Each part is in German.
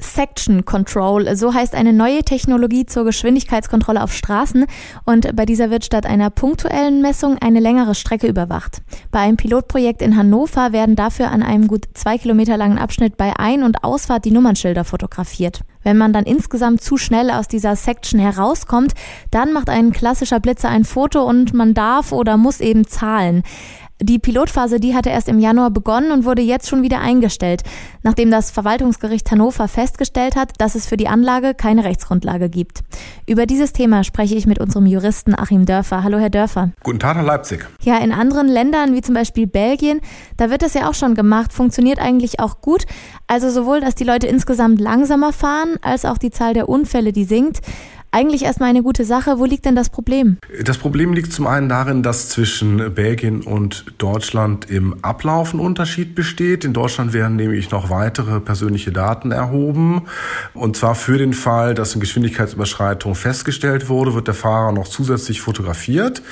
Section Control, so heißt eine neue Technologie zur Geschwindigkeitskontrolle auf Straßen und bei dieser wird statt einer punktuellen Messung eine längere Strecke überwacht. Bei einem Pilotprojekt in Hannover werden dafür an einem gut zwei Kilometer langen Abschnitt bei Ein- und Ausfahrt die Nummernschilder fotografiert. Wenn man dann insgesamt zu schnell aus dieser Section herauskommt, dann macht ein klassischer Blitzer ein Foto und man darf oder muss eben zahlen. Die Pilotphase, die hatte erst im Januar begonnen und wurde jetzt schon wieder eingestellt, nachdem das Verwaltungsgericht Hannover festgestellt hat, dass es für die Anlage keine Rechtsgrundlage gibt. Über dieses Thema spreche ich mit unserem Juristen Achim Dörfer. Hallo, Herr Dörfer. Guten Tag, Herr Leipzig. Ja, in anderen Ländern, wie zum Beispiel Belgien, da wird das ja auch schon gemacht, funktioniert eigentlich auch gut. Also sowohl, dass die Leute insgesamt langsamer fahren, als auch die Zahl der Unfälle, die sinkt eigentlich erstmal eine gute Sache. Wo liegt denn das Problem? Das Problem liegt zum einen darin, dass zwischen Belgien und Deutschland im Ablauf ein Unterschied besteht. In Deutschland werden nämlich noch weitere persönliche Daten erhoben. Und zwar für den Fall, dass eine Geschwindigkeitsüberschreitung festgestellt wurde, wird der Fahrer noch zusätzlich fotografiert.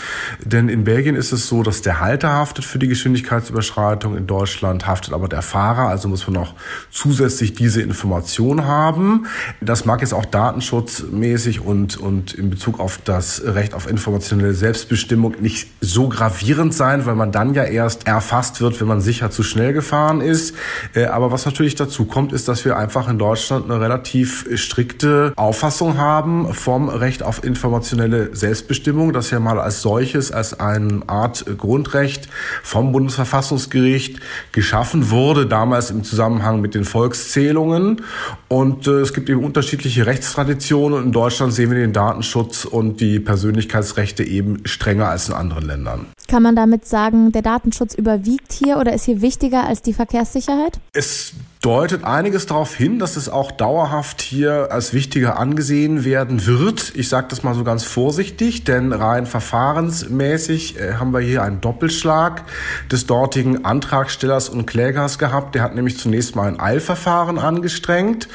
Denn in Belgien ist es so, dass der Halter haftet für die Geschwindigkeitsüberschreitung. In Deutschland haftet aber der Fahrer. Also muss man noch zusätzlich diese Information haben. Das mag jetzt auch datenschutzmäßig und, und in Bezug auf das Recht auf informationelle Selbstbestimmung nicht so gravierend sein, weil man dann ja erst erfasst wird, wenn man sicher zu schnell gefahren ist. Äh, aber was natürlich dazu kommt, ist, dass wir einfach in Deutschland eine relativ strikte Auffassung haben vom Recht auf informationelle Selbstbestimmung, das ja mal als solches, als eine Art Grundrecht vom Bundesverfassungsgericht geschaffen wurde, damals im Zusammenhang mit den Volkszählungen. Und äh, es gibt eben unterschiedliche Rechtstraditionen. In Deutschland sehen wir den Datenschutz und die Persönlichkeitsrechte eben strenger als in anderen Ländern. Kann man damit sagen, der Datenschutz überwiegt hier oder ist hier wichtiger als die Verkehrssicherheit? Es deutet einiges darauf hin, dass es auch dauerhaft hier als wichtiger angesehen werden wird. Ich sage das mal so ganz vorsichtig, denn rein verfahrensmäßig äh, haben wir hier einen Doppelschlag des dortigen Antragstellers und Klägers gehabt. Der hat nämlich zunächst mal ein Eilverfahren angestrengt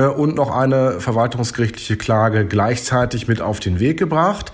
und noch eine verwaltungsgerichtliche Klage gleichzeitig mit auf den Weg gebracht.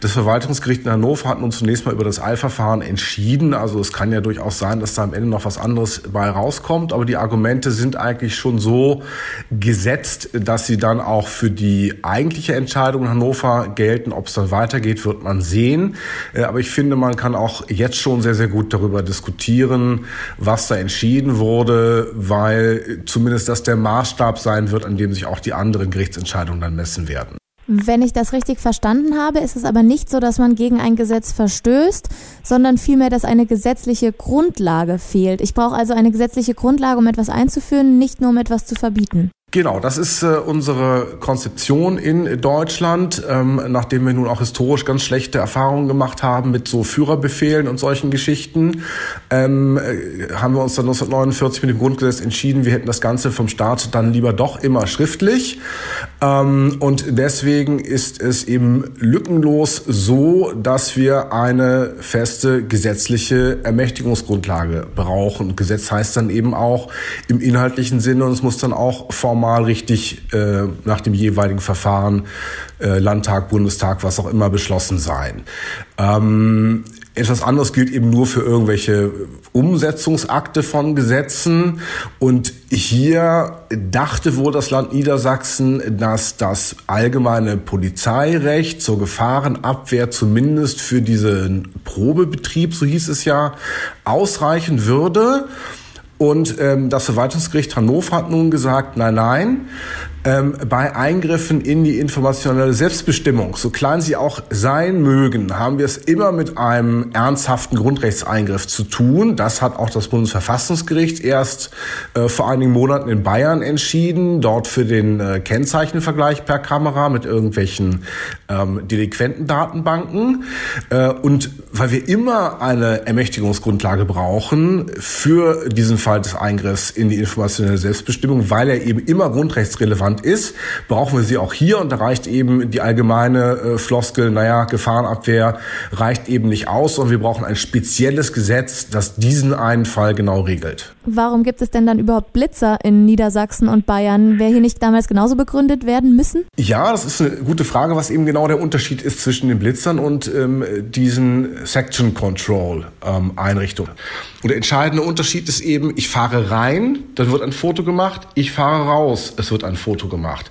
Das Verwaltungsgericht in Hannover hat nun zunächst mal über das Eilverfahren entschieden. Also es kann ja durchaus sein, dass da am Ende noch was anderes bei rauskommt, aber die Argumente Argumente sind eigentlich schon so gesetzt, dass sie dann auch für die eigentliche Entscheidung in Hannover gelten. Ob es dann weitergeht, wird man sehen. Äh, aber ich finde, man kann auch jetzt schon sehr, sehr gut darüber diskutieren, was da entschieden wurde, weil zumindest das der Maßstab sein wird, an dem sich auch die anderen Gerichtsentscheidungen dann messen werden. Wenn ich das richtig verstanden habe, ist es aber nicht so, dass man gegen ein Gesetz verstößt, sondern vielmehr, dass eine gesetzliche Grundlage fehlt. Ich brauche also eine gesetzliche Grundlage, um etwas einzuführen, nicht nur um etwas zu verbieten. Genau, das ist äh, unsere Konzeption in Deutschland, ähm, nachdem wir nun auch historisch ganz schlechte Erfahrungen gemacht haben mit so Führerbefehlen und solchen Geschichten, ähm, äh, haben wir uns dann 1949 mit dem Grundgesetz entschieden, wir hätten das Ganze vom Staat dann lieber doch immer schriftlich. Ähm, und deswegen ist es eben lückenlos so, dass wir eine feste gesetzliche Ermächtigungsgrundlage brauchen. Gesetz heißt dann eben auch im inhaltlichen Sinne und es muss dann auch formal formal richtig äh, nach dem jeweiligen Verfahren, äh, Landtag, Bundestag, was auch immer, beschlossen sein. Ähm, etwas anderes gilt eben nur für irgendwelche Umsetzungsakte von Gesetzen. Und hier dachte wohl das Land Niedersachsen, dass das allgemeine Polizeirecht zur Gefahrenabwehr zumindest für diesen Probebetrieb, so hieß es ja, ausreichen würde. Und ähm, das Verwaltungsgericht Hannover hat nun gesagt, nein, nein, ähm, bei Eingriffen in die informationelle Selbstbestimmung, so klein sie auch sein mögen, haben wir es immer mit einem ernsthaften Grundrechtseingriff zu tun. Das hat auch das Bundesverfassungsgericht erst äh, vor einigen Monaten in Bayern entschieden, dort für den äh, Kennzeichenvergleich per Kamera mit irgendwelchen ähm, Delinquentendatenbanken. Äh, und weil wir immer eine Ermächtigungsgrundlage brauchen für diesen Fall des Eingriffs in die informationelle Selbstbestimmung, weil er eben immer grundrechtsrelevant relevant ist, brauchen wir sie auch hier und da reicht eben die allgemeine äh, Floskel, naja, Gefahrenabwehr reicht eben nicht aus, sondern wir brauchen ein spezielles Gesetz, das diesen einen Fall genau regelt. Warum gibt es denn dann überhaupt Blitzer in Niedersachsen und Bayern? Wäre hier nicht damals genauso begründet werden müssen? Ja, das ist eine gute Frage, was eben genau der Unterschied ist zwischen den Blitzern und ähm, diesen Section Control ähm, Einrichtungen. Und der entscheidende Unterschied ist eben, ich fahre rein, dann wird ein Foto gemacht, ich fahre raus, es wird ein Foto gemacht.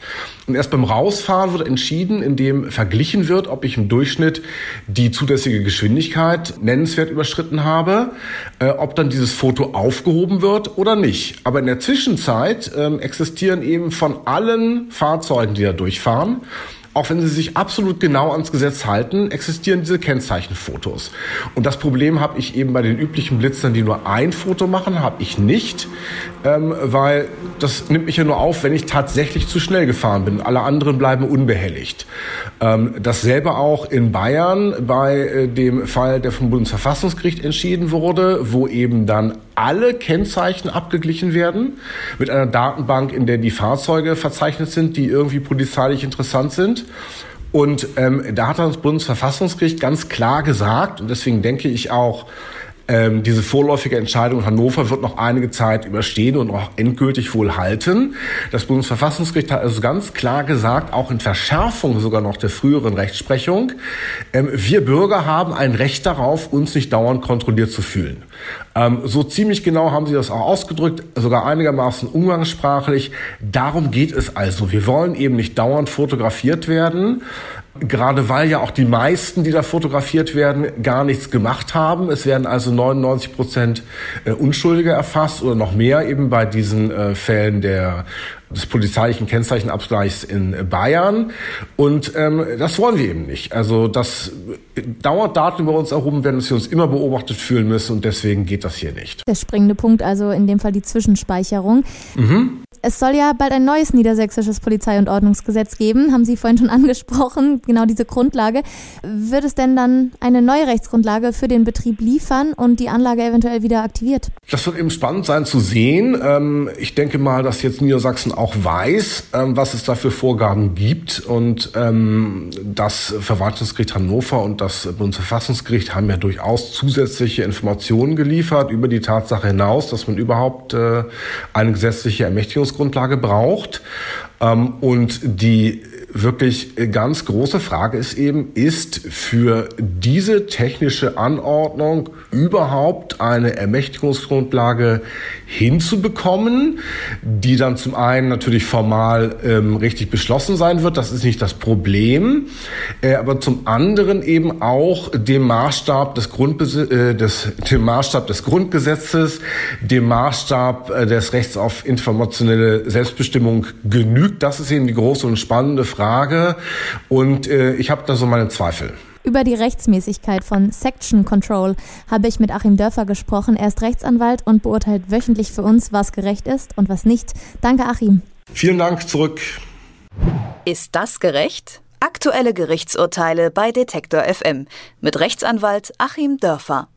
Und erst beim Rausfahren wird entschieden, indem verglichen wird, ob ich im Durchschnitt die zulässige Geschwindigkeit nennenswert überschritten habe, äh, ob dann dieses Foto aufgehoben wird oder nicht. Aber in der Zwischenzeit äh, existieren eben von allen Fahrzeugen, die da durchfahren, auch wenn sie sich absolut genau ans Gesetz halten, existieren diese Kennzeichenfotos. Und das Problem habe ich eben bei den üblichen Blitzern, die nur ein Foto machen, habe ich nicht, ähm, weil das nimmt mich ja nur auf, wenn ich tatsächlich zu schnell gefahren bin. Alle anderen bleiben unbehelligt. Ähm, dasselbe auch in Bayern bei äh, dem Fall, der vom Bundesverfassungsgericht entschieden wurde, wo eben dann alle Kennzeichen abgeglichen werden mit einer Datenbank, in der die Fahrzeuge verzeichnet sind, die irgendwie polizeilich interessant sind. Und ähm, da hat das Bundesverfassungsgericht ganz klar gesagt, und deswegen denke ich auch, ähm, diese vorläufige Entscheidung in Hannover wird noch einige Zeit überstehen und auch endgültig wohl halten. Das Bundesverfassungsgericht hat also ganz klar gesagt, auch in Verschärfung sogar noch der früheren Rechtsprechung, ähm, wir Bürger haben ein Recht darauf, uns nicht dauernd kontrolliert zu fühlen. Ähm, so ziemlich genau haben sie das auch ausgedrückt, sogar einigermaßen umgangssprachlich. Darum geht es also. Wir wollen eben nicht dauernd fotografiert werden. Gerade weil ja auch die meisten, die da fotografiert werden, gar nichts gemacht haben. Es werden also 99 Prozent äh, Unschuldige erfasst oder noch mehr eben bei diesen äh, Fällen der des polizeilichen Kennzeichenabgleichs in Bayern. Und ähm, das wollen wir eben nicht. Also dass dauernd Daten über uns erhoben werden, dass wir uns immer beobachtet fühlen müssen und deswegen geht das hier nicht. Der springende Punkt, also in dem Fall die Zwischenspeicherung. Mhm. Es soll ja bald ein neues niedersächsisches Polizei- und Ordnungsgesetz geben, haben Sie vorhin schon angesprochen, genau diese Grundlage. Wird es denn dann eine neue Rechtsgrundlage für den Betrieb liefern und die Anlage eventuell wieder aktiviert? Das wird eben spannend sein zu sehen. Ähm, ich denke mal, dass jetzt Niedersachsen auch weiß, ähm, was es da für Vorgaben gibt und ähm, das Verwaltungsgericht Hannover und das Bundesverfassungsgericht haben ja durchaus zusätzliche Informationen geliefert über die Tatsache hinaus, dass man überhaupt äh, eine gesetzliche Ermächtigung Rechtsgrundlage braucht. Ähm, und die wirklich ganz große Frage ist eben, ist für diese technische Anordnung überhaupt eine Ermächtigungsgrundlage hinzubekommen, die dann zum einen natürlich formal ähm, richtig beschlossen sein wird, das ist nicht das Problem, äh, aber zum anderen eben auch dem Maßstab des, Grundbesi äh, des, dem Maßstab des Grundgesetzes, dem Maßstab äh, des Rechts auf informationelle Selbstbestimmung genügt. Das ist eben die große und spannende Frage Frage und äh, ich habe da so meine Zweifel. Über die Rechtsmäßigkeit von Section Control habe ich mit Achim Dörfer gesprochen. Er ist Rechtsanwalt und beurteilt wöchentlich für uns, was gerecht ist und was nicht. Danke, Achim. Vielen Dank zurück. Ist das gerecht? Aktuelle Gerichtsurteile bei Detektor FM mit Rechtsanwalt Achim Dörfer.